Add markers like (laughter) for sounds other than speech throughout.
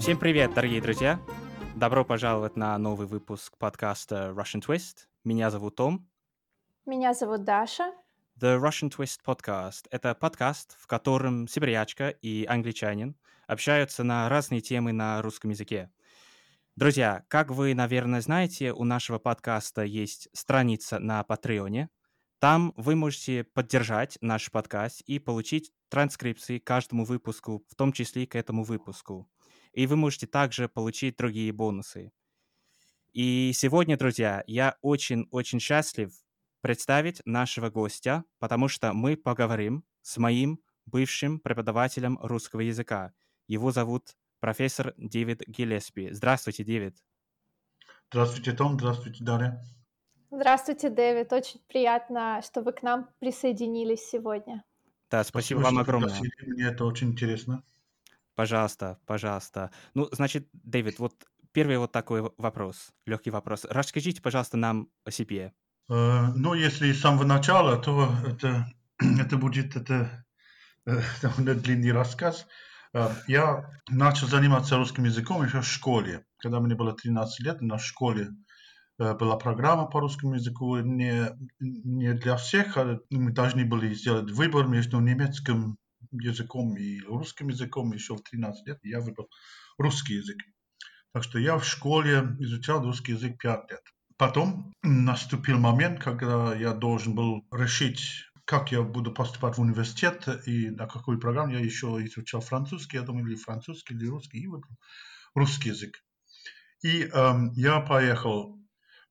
Всем привет, дорогие друзья! Добро пожаловать на новый выпуск подкаста Russian Twist. Меня зовут Том. Меня зовут Даша. The Russian Twist Podcast — это подкаст, в котором сибирячка и англичанин общаются на разные темы на русском языке. Друзья, как вы, наверное, знаете, у нашего подкаста есть страница на Патреоне. Там вы можете поддержать наш подкаст и получить транскрипции к каждому выпуску, в том числе и к этому выпуску. И вы можете также получить другие бонусы. И сегодня, друзья, я очень-очень счастлив представить нашего гостя, потому что мы поговорим с моим бывшим преподавателем русского языка. Его зовут профессор Дэвид Гиллеспи. Здравствуйте, Дэвид. Здравствуйте, Том. Здравствуйте, Дарья. Здравствуйте, Дэвид. Очень приятно, что вы к нам присоединились сегодня. Да, спасибо, спасибо вам огромное. Мне это очень интересно. Пожалуйста, пожалуйста. Ну, значит, Дэвид, вот первый вот такой вопрос, легкий вопрос. Расскажите, пожалуйста, нам о себе. Э, ну, если с самого начала, то это, (clears throat) это будет это, э, (laughs) довольно длинный рассказ. Э, я начал заниматься русским языком еще в школе. Когда мне было 13 лет, на школе Э, была программа по русскому языку не, не для всех, а мы должны были сделать выбор между немецким языком и русским языком еще в 13 лет. Я выбрал русский язык. Так что я в школе изучал русский язык 5 лет. Потом наступил момент, когда я должен был решить, как я буду поступать в университет и на какую программу. Я еще изучал французский, я думал, или французский, или русский, и выбрал русский язык. И эм, я поехал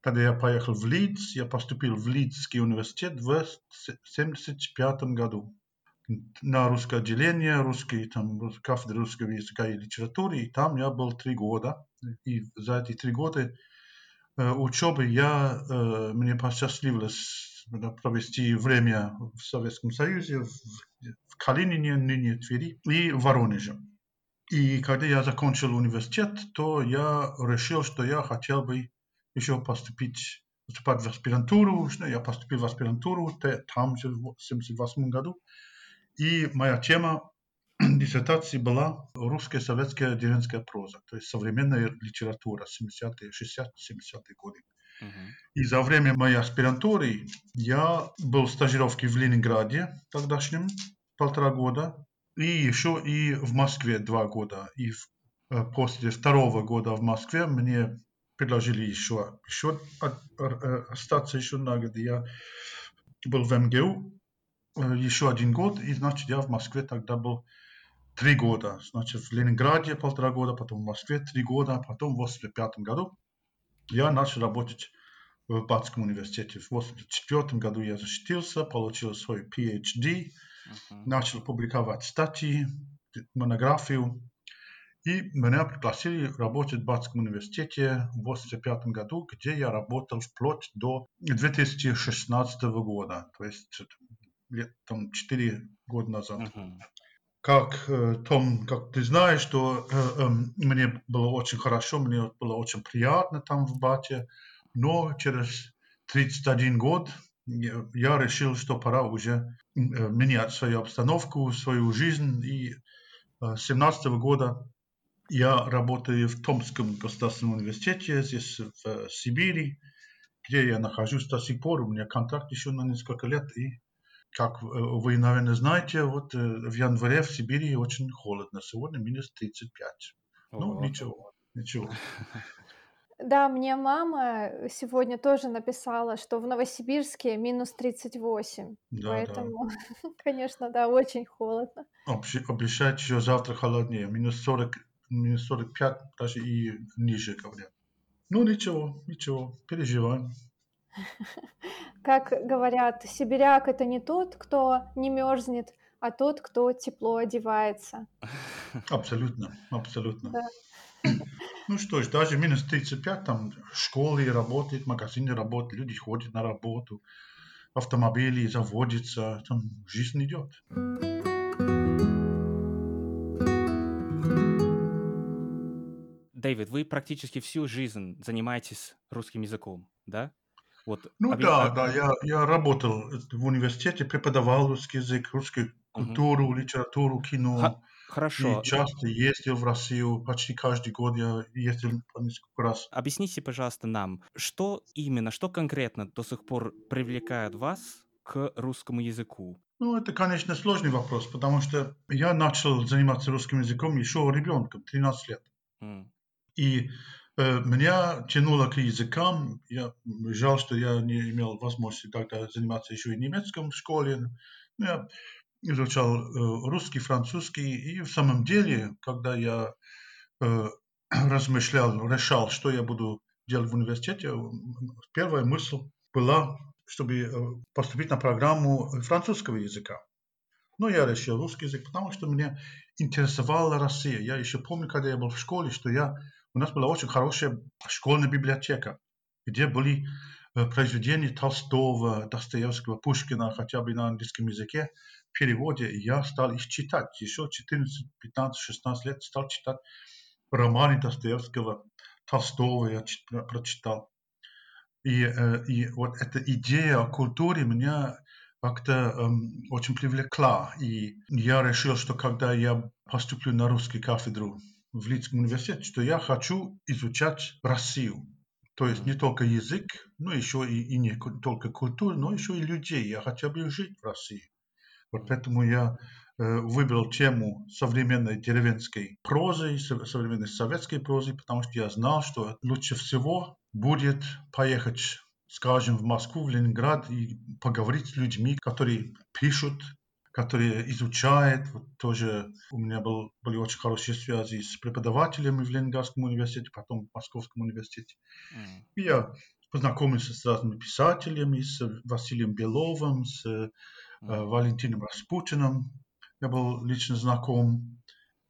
когда я поехал в Лидс, я поступил в Лидский университет в 1975 году на русское отделение, русский, там, кафедра русского языка и литературы, и там я был три года. И за эти три года э, учебы я, э, мне посчастливилось провести время в Советском Союзе, в, в Калинине, ныне Твери, и в Воронеже. И когда я закончил университет, то я решил, что я хотел бы еще поступить, поступать в аспирантуру. Я поступил в аспирантуру там же в 1978 году. И моя тема (clears throat) диссертации была русская советская деревенская проза, то есть современная литература 70-е, 60-70-е годы. Uh-huh. И за время моей аспирантуры я был в стажировке в Ленинграде тогдашнем полтора года, и еще и в Москве два года. И в, э, после второго года в Москве мне предложили еще, еще остаться еще на год. Я был в МГУ еще один год, и значит я в Москве тогда был три года. Значит, в Ленинграде полтора года, потом в Москве три года, а потом в 85 году я начал работать в Батском университете. В 84 году я защитился, получил свой PhD, uh-huh. начал публиковать статьи, монографию и меня пригласили работать в Батском университете в 1985 году, где я работал вплоть до 2016 года, то есть лет там 4 года назад. Uh-huh. Как, э, Том, как ты знаешь, что э, э, мне было очень хорошо, мне было очень приятно там в Бате, но через 31 год я, решил, что пора уже э, менять свою обстановку, свою жизнь. И э, 17 года я работаю в Томском государственном университете, здесь в Сибири, где я нахожусь до сих пор. У меня контракт еще на несколько лет. И, как вы, наверное, знаете, вот в январе в Сибири очень холодно. Сегодня минус 35. О, ну, ничего, ничего. Да, мне мама сегодня тоже написала, что в Новосибирске минус 38. Да, Поэтому, да. (laughs) конечно, да, очень холодно. Обещать еще завтра холоднее. Минус 40 минус 45, даже и ниже говорят. Ну ничего, ничего, переживаем. (laughs) Как говорят, сибиряк это не тот, кто не мерзнет, а тот, кто тепло одевается. (laughs) Абсолютно, абсолютно. Да. Ну что ж, даже минус 35, там школы работают, магазины работают, люди ходят на работу, автомобили заводятся, там жизнь идет. Дэвид, вы практически всю жизнь занимаетесь русским языком, да? Вот, ну объ... да, да, я, я работал в университете, преподавал русский язык, русскую культуру, uh-huh. литературу, кино. Х- Хорошо. И часто ездил в Россию, почти каждый год я ездил по несколько раз. Объясните, пожалуйста, нам, что именно, что конкретно до сих пор привлекает вас к русскому языку? Ну, это, конечно, сложный вопрос, потому что я начал заниматься русским языком еще ребенком, 13 лет. Mm. И меня тянуло к языкам. Я, жаль, что я не имел возможности тогда заниматься еще и немецком в школе. Но я изучал э, русский, французский. И в самом деле, когда я э, (clears throat) размышлял, решал, что я буду делать в университете, первая мысль была, чтобы э, поступить на программу французского языка. Но я решил русский язык, потому что меня интересовала Россия. Я еще помню, когда я был в школе, что я, у нас была очень хорошая школьная библиотека, где были произведения Толстого, Достоевского, Пушкина, хотя бы на английском языке переводе, я стал их читать. Еще 14, 15, 16 лет стал читать романы Достоевского, Толстого я прочитал. И, э, и вот эта идея о культуре меня как-то эм, очень привлекла. И я решил, что когда я поступлю на русскую кафедру в Лидском университете, что я хочу изучать Россию. То есть не только язык, но еще и, и не только культуру, но еще и людей. Я хотел бы жить в России. Вот поэтому я э, выбрал тему современной деревенской прозы, современной советской прозы, потому что я знал, что лучше всего будет поехать, скажем, в Москву, в Ленинград и поговорить с людьми, которые пишут, которые изучают. Вот тоже у меня был, были очень хорошие связи с преподавателями в Ленинградском университете, потом в Московском университете. Mm. И я познакомился с разными писателями, с Василием Беловым, с Э, Валентином Распутиным. Я был лично знаком.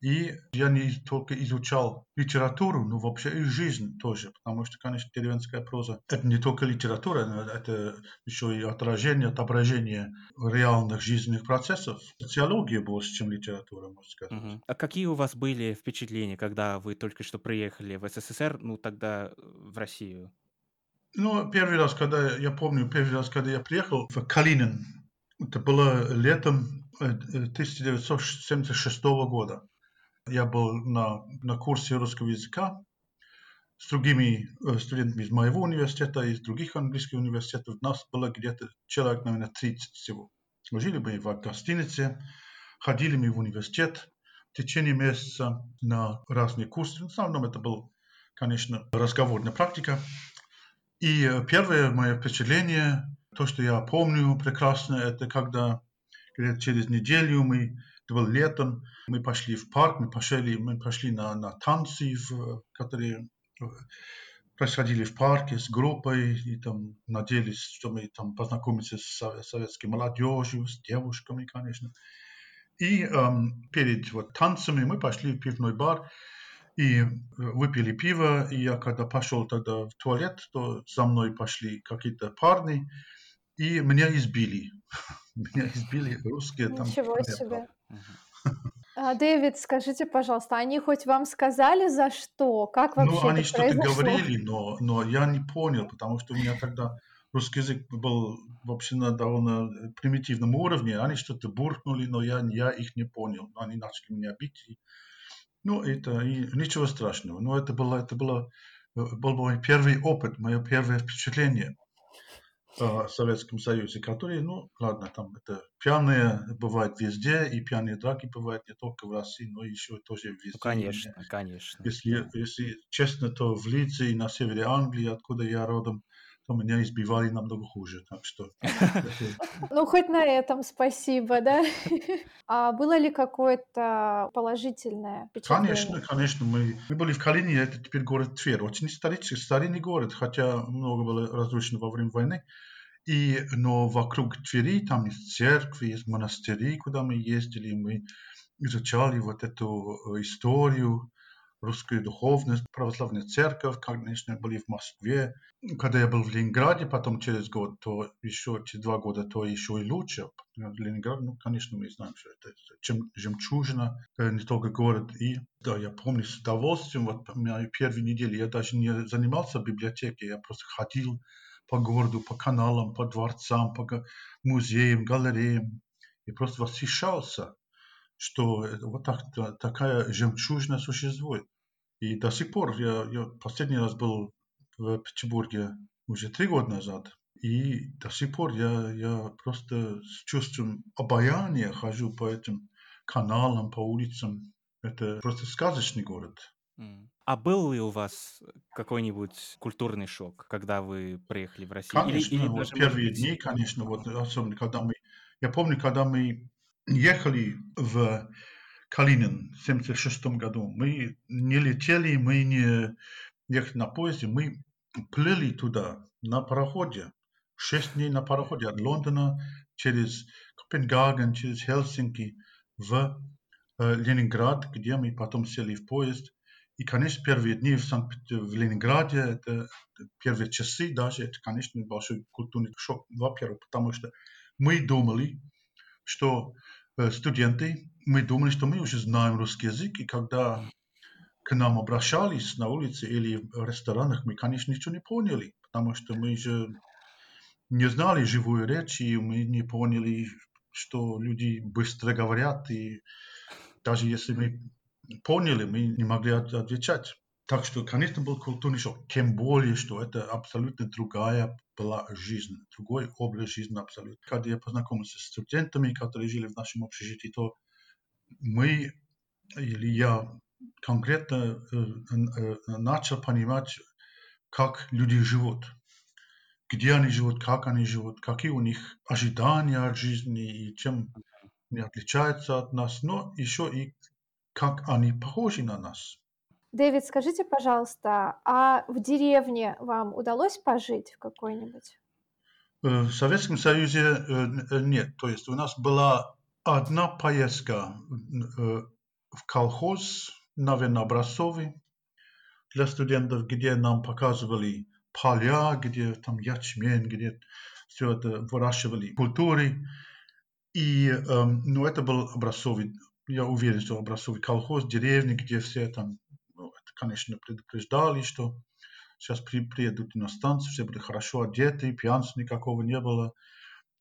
И я не только изучал литературу, но вообще и жизнь тоже, потому что, конечно, деревенская проза – это не только литература, это еще и отражение, отображение реальных жизненных процессов. Социология больше, чем литература, можно сказать. Угу. А какие у вас были впечатления, когда вы только что приехали в СССР, ну тогда в Россию? Ну, первый раз, когда, я помню, первый раз, когда я приехал в Калинин, это было летом 1976 э, года. Я был на, на курсе русского языка с другими э, студентами из моего университета и из других английских университетов. Нас было где-то человек, наверное, 30 всего. Жили мы в гостинице, ходили мы в университет в течение месяца на разные курсы. В основном это был, конечно, разговорная практика. И э, первое мое впечатление то, что я помню прекрасно, это когда через неделю мы, это было летом, мы пошли в парк, мы пошли, мы пошли на, на танцы, в, которые э, происходили в парке с группой, и там надеялись, что мы там познакомимся с советской молодежью, с девушками, конечно. И эм, перед вот, танцами мы пошли в пивной бар и э, выпили пиво, и я когда пошел тогда в туалет, то за мной пошли какие-то парни, и меня избили. (laughs) Меня избили русские там. Ничего себе. А, Дэвид, скажите, пожалуйста, они хоть вам сказали за что? Как вообще Ну, они что-то произошло? говорили, но, но я не понял, потому что у меня тогда русский язык был вообще на довольно примитивном уровне. Они что-то буркнули, но я, я их не понял. Они начали меня бить. И, ну, это и ничего страшного. Но это было, это было, э, был мой первый опыт, мое первое впечатление в Советском Союзе, которые, ну, ладно, там это пьяные бывают везде, и пьяные драки бывают не только в России, но еще тоже везде. Ну, конечно, конечно. Если, да. если честно, то в Лидзе и на севере Англии, откуда я родом, то меня избивали намного хуже. Так что... (laughs) Ну, хоть на этом спасибо, да? (laughs) А было ли какое-то положительное? Конечно, конечно. Мы, мы были в Калине, это теперь город Тверь. Очень исторический, старинный город, хотя много было разрушено во время войны. И, но вокруг Твери там есть церкви, есть монастыри, куда мы ездили, мы изучали вот эту э, историю, русскую духовность, православная церковь, конечно, были в Москве. Когда я был в Ленинграде, потом через год, то еще через два года, то еще и лучше. Ленинград, ну, конечно, мы знаем, что это чем, жемчужина, э, не только город. И да, я помню с удовольствием, вот меня первые недели я даже не занимался в я просто ходил по городу, по каналам, по дворцам, по музеям, галереям. И просто восхищался что вот так, такая жемчужина существует. И до сих пор, я, я последний раз был в Петербурге уже три года назад, и до сих пор я, я просто с чувством обаяния хожу по этим каналам, по улицам. Это просто сказочный город. А был ли у вас какой-нибудь культурный шок, когда вы приехали в Россию? Конечно, или, или вот даже, первые быть... дни, конечно, вот особенно когда мы... Я помню, когда мы ехали в Калинин в 1976 году, мы не летели, мы не ехали на поезде, мы плыли туда на пароходе, шесть дней на пароходе от Лондона через Копенгаген, через Хельсинки в э, Ленинград, где мы потом сели в поезд. И, конечно, первые дни в, Санкт в Ленинграде, это первые часы даже, это, конечно, большой культурный шок. Во-первых, потому что мы думали, что э, студенты, мы думали, что мы уже знаем русский язык, и когда к нам обращались на улице или в ресторанах, мы, конечно, ничего не поняли, потому что мы же не знали живую речь, и мы не поняли, что люди быстро говорят, и даже если мы поняли, мы не могли отвечать. Так что, конечно, был культурный шок. Тем более, что это абсолютно другая была жизнь, другой образ жизни абсолютно. Когда я познакомился с студентами, которые жили в нашем общежитии, то мы, или я конкретно э, э, начал понимать, как люди живут, где они живут, как они живут, какие у них ожидания от жизни и чем они отличаются от нас, но еще и как они похожи на нас. Дэвид, скажите, пожалуйста, а в деревне вам удалось пожить в какой-нибудь? Э, в Советском Союзе э, нет. То есть у нас была одна поездка э, в колхоз, наверное, образцовый для студентов, где нам показывали поля, где там ячмень, где все это выращивали культуры. И, эм, ну, это был образцовый я уверен, что образцовый колхоз, деревни, где все там, конечно, предупреждали, что сейчас при, приедут иностранцы, все были хорошо одеты, пьянства никакого не было.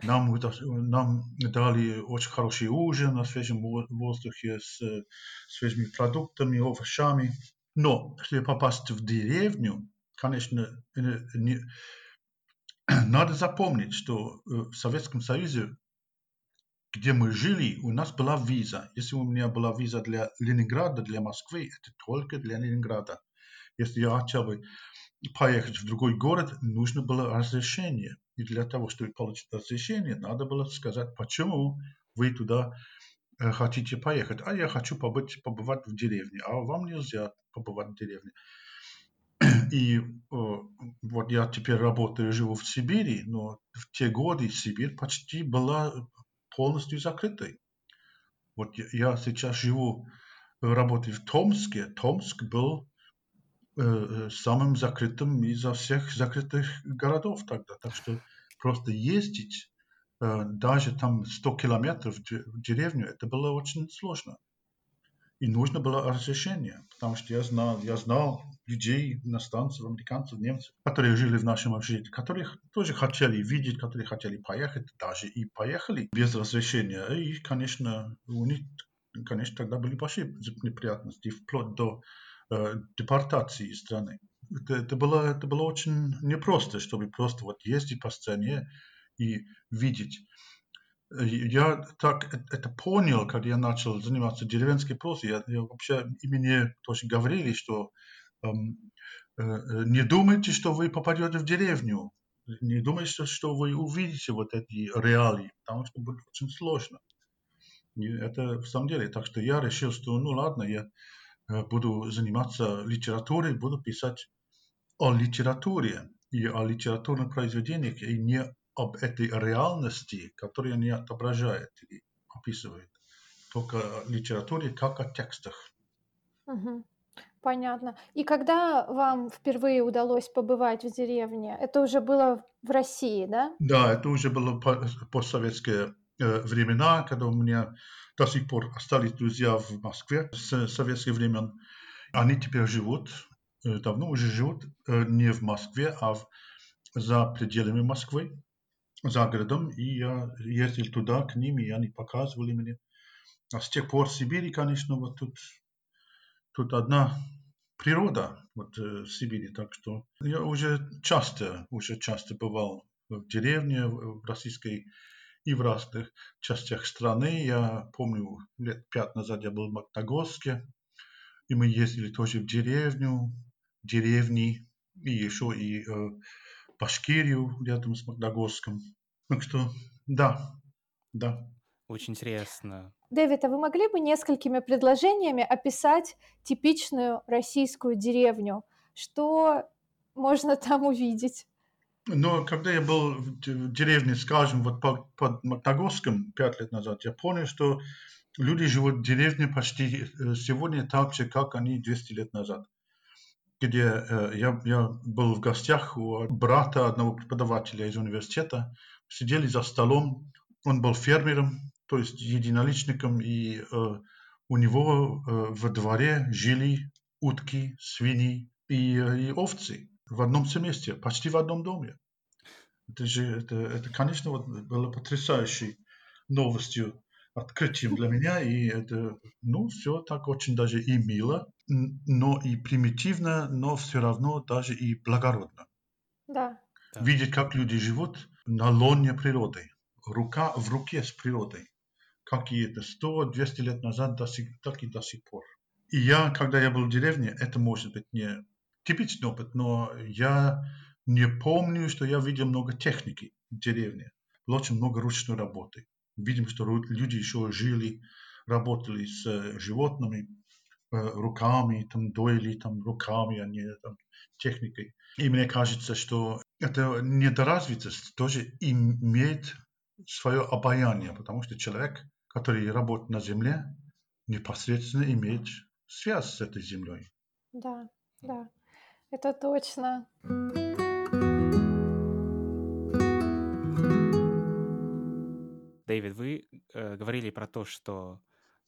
Нам, нам дали очень хороший ужин на свежем воздухе с свежими продуктами, овощами. Но, чтобы попасть в деревню, конечно, не, (clears throat) надо запомнить, что в Советском Союзе где мы жили, у нас была виза. Если у меня была виза для Ленинграда, для Москвы, это только для Ленинграда. Если я хотел бы поехать в другой город, нужно было разрешение. И для того, чтобы получить разрешение, надо было сказать, почему вы туда э, хотите поехать. А я хочу побыть, побывать в деревне, а вам нельзя побывать в деревне. (clears throat) И э, вот я теперь работаю, живу в Сибири, но в те годы Сибирь почти была полностью закрытой. Вот я сейчас живу, работаю в Томске. Томск был э, самым закрытым изо всех закрытых городов тогда. Так что просто ездить э, даже там 100 километров в деревню, это было очень сложно. И нужно было разрешение, потому что я знал, я знал людей, иностранцев, американцев, немцев, которые жили в нашем общежитии, которые тоже хотели видеть, которые хотели поехать, даже и поехали без разрешения. И, конечно, у них, конечно, тогда были большие неприятности, вплоть до э, депортации из страны. Это, это, было, это было очень непросто, чтобы просто вот ездить по стране и видеть я так это понял, когда я начал заниматься деревенской прозой. Я, я вообще и мне тоже говорили, что эм, э, не думайте, что вы попадете в деревню. Не думайте, что, что вы увидите вот эти реалии, потому что будет очень сложно. И это в самом деле. Так что я решил, что ну ладно, я э, буду заниматься литературой, буду писать о литературе и о литературных произведениях, и не об этой реальности, которую они отображают или описывают. Только о литературе, как о текстах. Угу. Понятно. И когда вам впервые удалось побывать в деревне, это уже было в России, да? Да, это уже было постсоветские э, времена, когда у меня до сих пор остались друзья в Москве с советских времен. Они теперь живут, э, давно уже живут э, не в Москве, а в, за пределами Москвы за городом, и я ездил туда к ним, и они показывали мне А с тех пор Сибири, конечно, вот тут, тут одна природа вот, э, Сибири. Так что я уже часто, уже часто бывал в деревне, в российской и в разных частях страны. Я помню, лет пять назад я был в Магногорске, и мы ездили тоже в деревню, деревни, и еще и э, Башкирию рядом с Магногорском. Так что, да, да. Очень интересно. Дэвид, а вы могли бы несколькими предложениями описать типичную российскую деревню? Что можно там увидеть? Но когда я был в деревне, скажем, вот под, под пять лет назад, я понял, что люди живут в деревне почти э, сегодня так же, как они 200 лет назад. Где э, я, я был в гостях у брата одного преподавателя из университета, сидели за столом, он был фермером, то есть единоличником, и э, у него э, во дворе жили утки, свиньи и, э, и овцы в одном семействе, почти в одном доме. Это же, это, это конечно, вот было потрясающей новостью, открытием для меня, и это, ну, все так очень даже и мило, но и примитивно, но все равно даже и благородно. Да. Видеть, как люди живут на лоне природы, рука в руке с природой как и это 100-200 лет назад, до сих, так и до сих пор. И я, когда я был в деревне, это может быть не типичный опыт, но я не помню, что я видел много техники в деревне. Было очень много ручной работы. Видим, что люди еще жили, работали с э, животными, э, руками, там, доили там, руками, а не там, техникой. И мне кажется, что эта недоразвитость тоже имеет свое обаяние, потому что человек который работает на земле, непосредственно имеет связь с этой землей. Да, да, это точно. Дэвид, вы э, говорили про то, что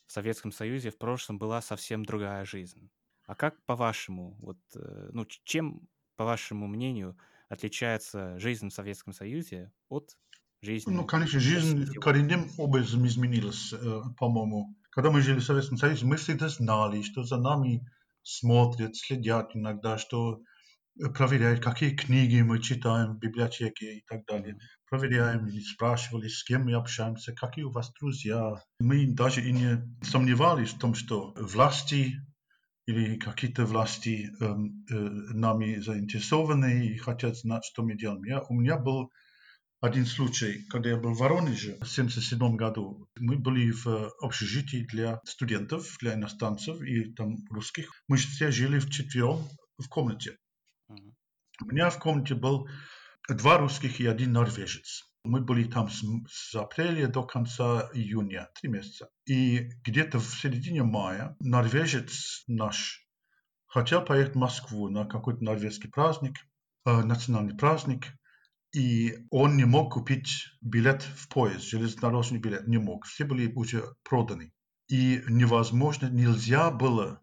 в Советском Союзе в прошлом была совсем другая жизнь. А как, по-вашему, вот, э, ну, чем, по вашему мнению, отличается жизнь в Советском Союзе от жизни. Ну, конечно, жизнь коренным образом изменилась, э, по-моему. Когда мы жили в Советском Союзе, мы всегда знали, что за нами смотрят, следят иногда, что э, проверяют, какие книги мы читаем в библиотеке и так далее. Проверяем и спрашивали, с кем мы общаемся, какие у вас друзья. Мы даже и не сомневались в том, что власти или какие-то власти э, э, нами заинтересованы и хотят знать, что мы делаем. Я, у меня был один случай, когда я был в Воронеже в 1977 году. Мы были в общежитии для студентов, для иностранцев и там русских. Мы все жили в четвером в комнате. У меня в комнате был два русских и один норвежец. Мы были там с, с апреля до конца июня, три месяца. И где-то в середине мая норвежец наш хотел поехать в Москву на какой-то норвежский праздник, э, национальный праздник – и он не мог купить билет в поезд, железнодорожный билет, не мог. Все были уже проданы. И невозможно, нельзя было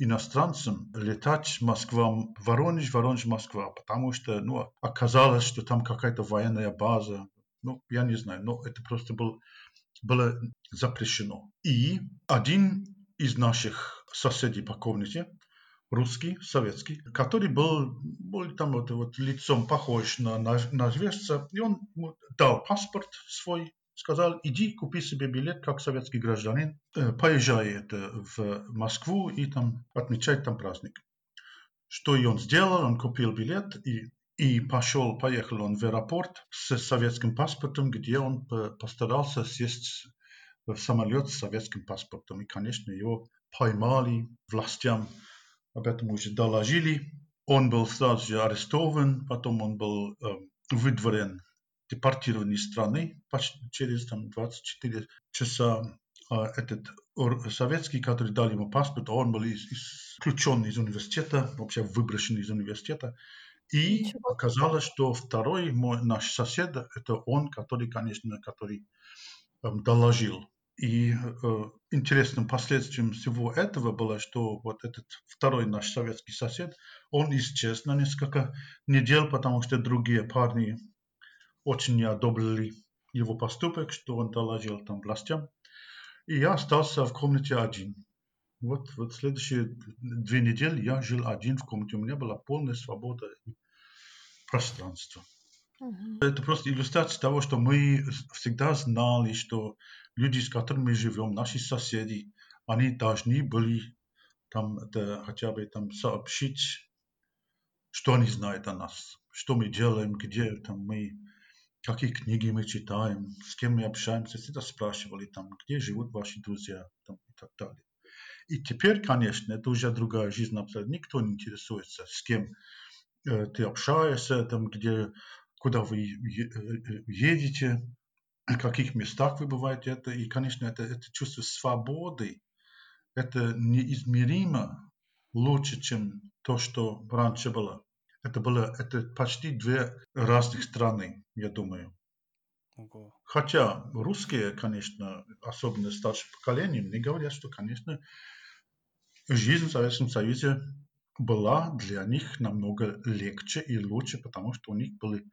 иностранцам летать Москва, Воронеж, Воронеж, Москва, потому что ну, оказалось, что там какая-то военная база. Ну, я не знаю, но это просто был, было запрещено. И один из наших соседей по комнате русский, советский, который был, был там вот, вот лицом похож на, на, жвежца, и он дал паспорт свой, сказал, иди купи себе билет как советский гражданин, э, поезжай в Москву и там отмечай там праздник. Что и он сделал, он купил билет и, и пошел, поехал он в аэропорт с советским паспортом, где он постарался сесть в самолет с советским паспортом. И, конечно, его поймали властям об этом уже доложили. Он был сразу же арестован, потом он был э, выдворен, депортирован из страны почти через там, 24 часа. А этот советский, который дал ему паспорт, он был исключен из университета, вообще выброшен из университета. И оказалось, что второй мой, наш сосед, это он, который, конечно, который эм, доложил и э, интересным последствием всего этого было, что вот этот второй наш советский сосед, он исчез на несколько недель, потому что другие парни очень не одобрили его поступок, что он доложил там властям. И я остался в комнате один. Вот, вот следующие две недели я жил один в комнате. У меня была полная свобода и пространство. Uh-huh. Это просто иллюстрация того, что мы всегда знали, что люди, с которыми мы живем, наши соседи, они должны были там это, хотя бы там сообщить, что они знают о нас, что мы делаем, где там мы, какие книги мы читаем, с кем мы общаемся, всегда спрашивали там, где живут ваши друзья там, и так далее. И теперь, конечно, это уже другая жизнь абсолютно. Никто не интересуется, с кем э, ты общаешься, там, где, куда вы едете, в каких местах вы бываете. Это, и, конечно, это, это чувство свободы, это неизмеримо лучше, чем то, что раньше было. Это было это почти две разных страны, я думаю. Ого. Хотя русские, конечно, особенно старшее поколение, мне говорят, что, конечно, жизнь в Советском Союзе была для них намного легче и лучше, потому что у них были,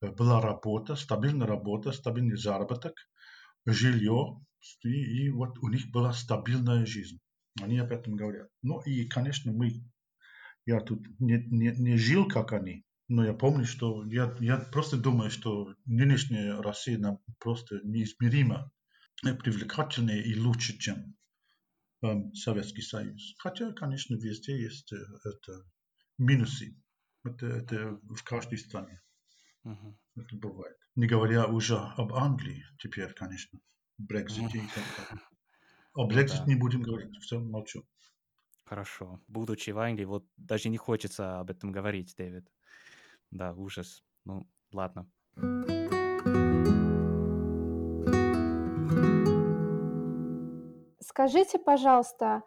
э, была работа, стабильная работа, стабильный заработок, жилье, и, и вот у них была стабильная жизнь. Они об этом говорят. Ну и, конечно, мы, я тут не, не, не жил, как они, но я помню, что я, я просто думаю, что нынешняя Россия нам просто неизмеримо привлекательнее и лучше, чем Советский Союз. Хотя, конечно, везде есть это минусы. Это, это в каждой стране. Uh-huh. Это бывает. Не говоря уже об Англии теперь, конечно, Брексите uh-huh. и так далее. (laughs) О Брексите да. не будем говорить, все, молчу. Хорошо. Будучи в Англии, вот даже не хочется об этом говорить, Дэвид. Да, ужас. Ну, ладно. Скажите, пожалуйста,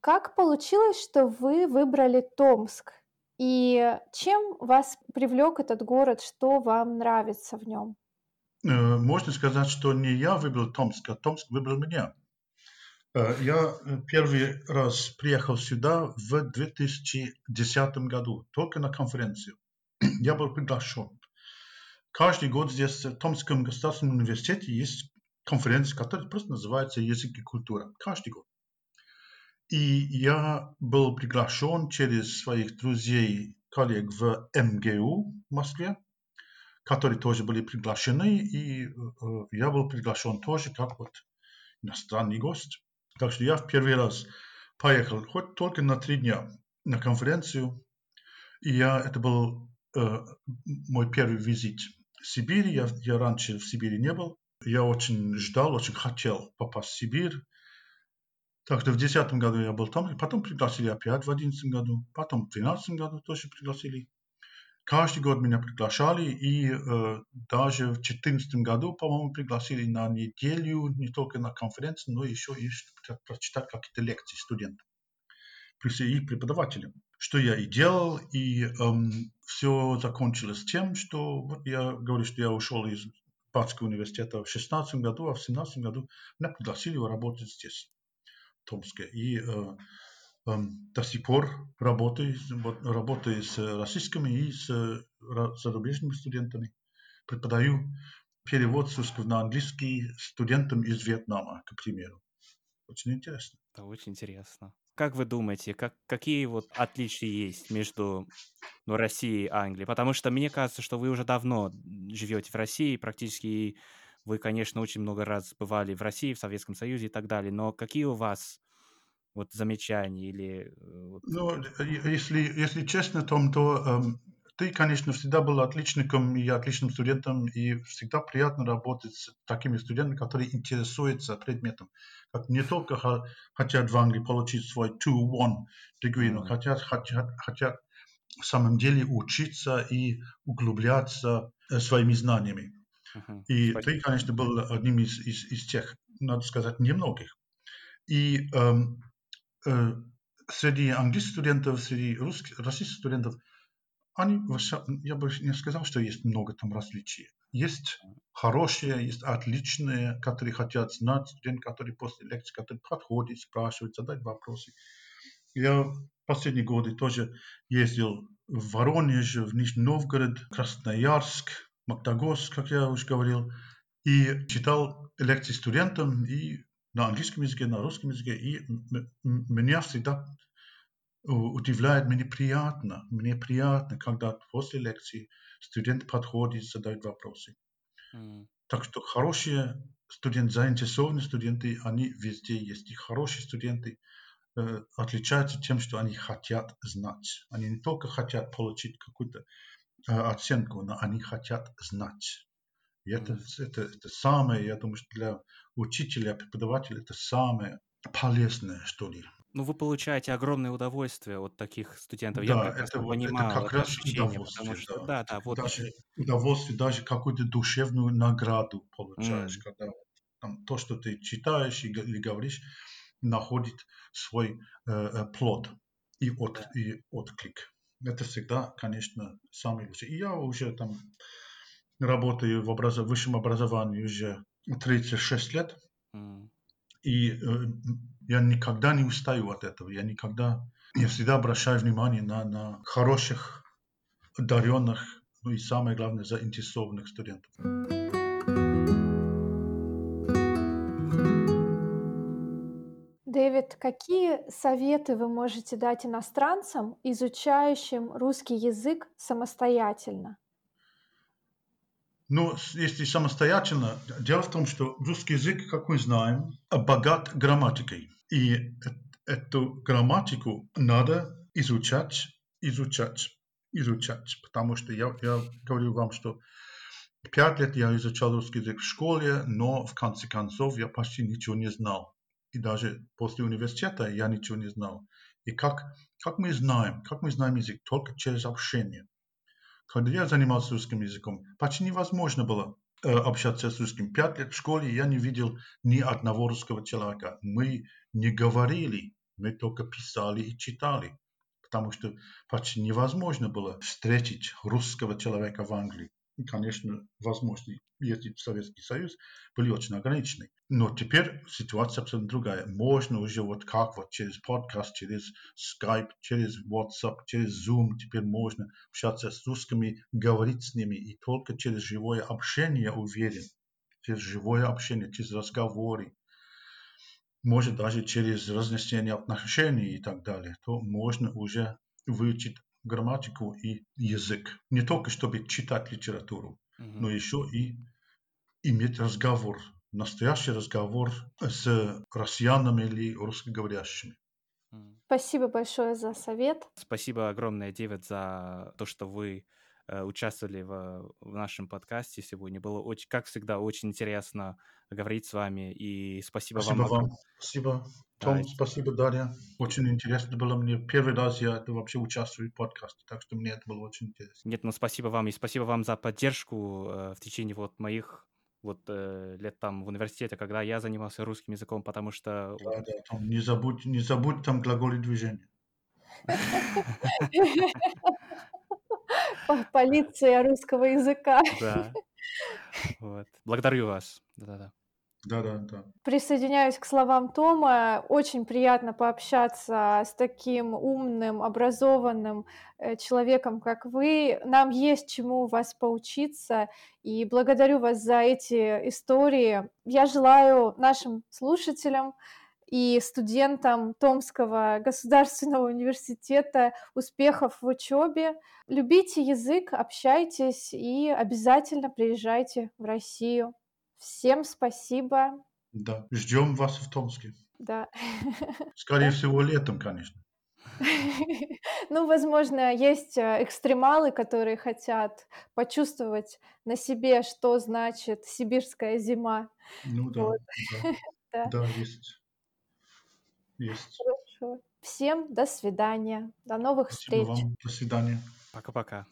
как получилось, что вы выбрали Томск? И чем вас привлек этот город? Что вам нравится в нем? Э, можно сказать, что не я выбрал Томск, а Томск выбрал меня. Э, я первый раз приехал сюда в 2010 году, только на конференцию. (clears throat) Я был приглашен. Каждый год здесь в Томском государственном университете есть конференция, которая просто называется «Язык и культура». Каждый год. И я был приглашен через своих друзей, коллег в МГУ в Москве, которые тоже были приглашены, и э, я был приглашен тоже как вот иностранный гость. Так что я в первый раз поехал хоть только на три дня на конференцию, и я, это был э, мой первый визит в Сибирь. Я, я раньше в Сибири не был. Я очень ждал, очень хотел попасть в Сибирь. Так что в 2010 году я был там, потом пригласили опять в 2011 году, потом в 2012 году тоже пригласили. Каждый год меня приглашали, и э, даже в 2014 году, по-моему, пригласили на неделю, не только на конференцию, но еще и прочитать какие-то лекции студентам, и преподавателям. Что я и делал, и эм, все закончилось тем, что вот я говорю, что я ушел из Патского университета в 2016 году, а в 2017 году меня пригласили работать здесь, в Томске. И э, до сих пор работаю, работаю с российскими и с зарубежными студентами. Преподаю перевод с русского на английский студентам из Вьетнама, к примеру. Очень интересно. Это очень интересно. Как вы думаете, как, какие вот отличия есть между ну, Россией и Англией? Потому что мне кажется, что вы уже давно живете в России, практически вы, конечно, очень много раз бывали в России, в Советском Союзе и так далее, но какие у вас вот замечания или... Э, вот... Ну, если, если честно, Том, то эм, ты, конечно, всегда был отличником и отличным студентом, и всегда приятно работать с такими студентами, которые интересуются предметом. Как не только хотят в Англии получить свой 2-1 degree, но хотят, хотят, хотят в самом деле учиться и углубляться э, своими знаниями. Uh-huh. И Спасибо. ты, конечно, был одним из, из, из тех, надо сказать, немногих. И эм, э, среди английских студентов, среди русских, российских студентов – они, я бы не сказал, что есть много там различий. Есть хорошие, есть отличные, которые хотят знать, студенты, которые после лекции, которые подходят, спрашивают, задают вопросы. Я последние годы тоже ездил в Воронеж, в Нижний Новгород, Красноярск, Магнитогорск, как я уже говорил, и читал лекции студентам, и на английском языке, на русском языке. И меня всегда удивляет, мне приятно, мне приятно, когда после лекции студент подходит, задает вопросы. Mm. Так что хорошие студенты, заинтересованные студенты, они везде есть. И хорошие студенты э, отличаются тем, что они хотят знать. Они не только хотят получить какую-то э, оценку, но они хотят знать. И это, это, это самое, я думаю, что для учителя, преподавателя это самое полезное, что ли. Ну, вы получаете огромное удовольствие от таких студентов. Да, Я это, понимаю это как раз ощущение, потому что, да, да, вот. Даже удовольствие, даже какую-то душевную награду получаешь, mm. когда там, то, что ты читаешь или говоришь, находит свой э, э, плод и, от, да. и отклик. Это всегда, конечно, самый лучший. И я уже там работаю в образ... высшем образовании уже 36 лет. Mm. И э, я никогда не устаю от этого. Я никогда, я всегда обращаю внимание на, на хороших, одаренных, ну и самое главное, заинтересованных студентов. Дэвид, какие советы вы можете дать иностранцам, изучающим русский язык самостоятельно? Но если самостоятельно, дело в том, что русский язык, как мы знаем, богат грамматикой. И эту грамматику надо изучать, изучать, изучать. Потому что я, я говорю вам, что пять лет я изучал русский язык в школе, но в конце концов я почти ничего не знал. И даже после университета я ничего не знал. И как, как мы знаем, как мы знаем язык? Только через общение. Когда я занимался русским языком, почти невозможно было э, общаться с русским. Пять лет в школе я не видел ни одного русского человека. Мы не говорили, мы только писали и читали, потому что почти невозможно было встретить русского человека в Англии и, конечно, возможности ездить в Советский Союз были очень ограничены. Но теперь ситуация абсолютно другая. Можно уже вот как вот через подкаст, через Skype, через WhatsApp, через Zoom теперь можно общаться с русскими, говорить с ними. И только через живое общение, уверен, через живое общение, через разговоры, может даже через разнесение отношений и так далее, то можно уже выучить грамматику и язык. Не только чтобы читать литературу, mm-hmm. но еще и иметь разговор, настоящий разговор с россиянами или русскоговорящими. Спасибо большое за совет. Спасибо огромное, Девид, за то, что вы участвовали в, в нашем подкасте сегодня. Было очень, как всегда, очень интересно говорить с вами. И спасибо, спасибо вам. вам. Спасибо. Том, да. спасибо, Дарья. Очень интересно было мне. Первый раз я это вообще участвую в подкасте, так что мне это было очень интересно. Нет, ну спасибо вам. И спасибо вам за поддержку э, в течение вот моих вот э, лет там в университете, когда я занимался русским языком, потому что... Да, да, Том, не забудь, не забудь там глаголы движения. (laughs) (laughs) (laughs) Полиция русского языка. Да. Вот. Благодарю вас. Да-да-да. Да, да, да. Присоединяюсь к словам Тома. Очень приятно пообщаться с таким умным, образованным э, человеком, как вы. Нам есть чему вас поучиться, и благодарю вас за эти истории. Я желаю нашим слушателям и студентам Томского государственного университета успехов в учебе. Любите язык, общайтесь и обязательно приезжайте в Россию. Всем спасибо. Да, ждем вас в Томске. Да. (laughs) Скорее всего, летом, конечно. (laughs) Ну, возможно, есть э, экстремалы, которые хотят почувствовать на себе, что значит сибирская зима. Ну да, вот. да. (laughs) да. да, есть. Есть. Хорошо. Всем до свидания. До новых Спасибо встреч. Вам. До свидания. Пока-пока.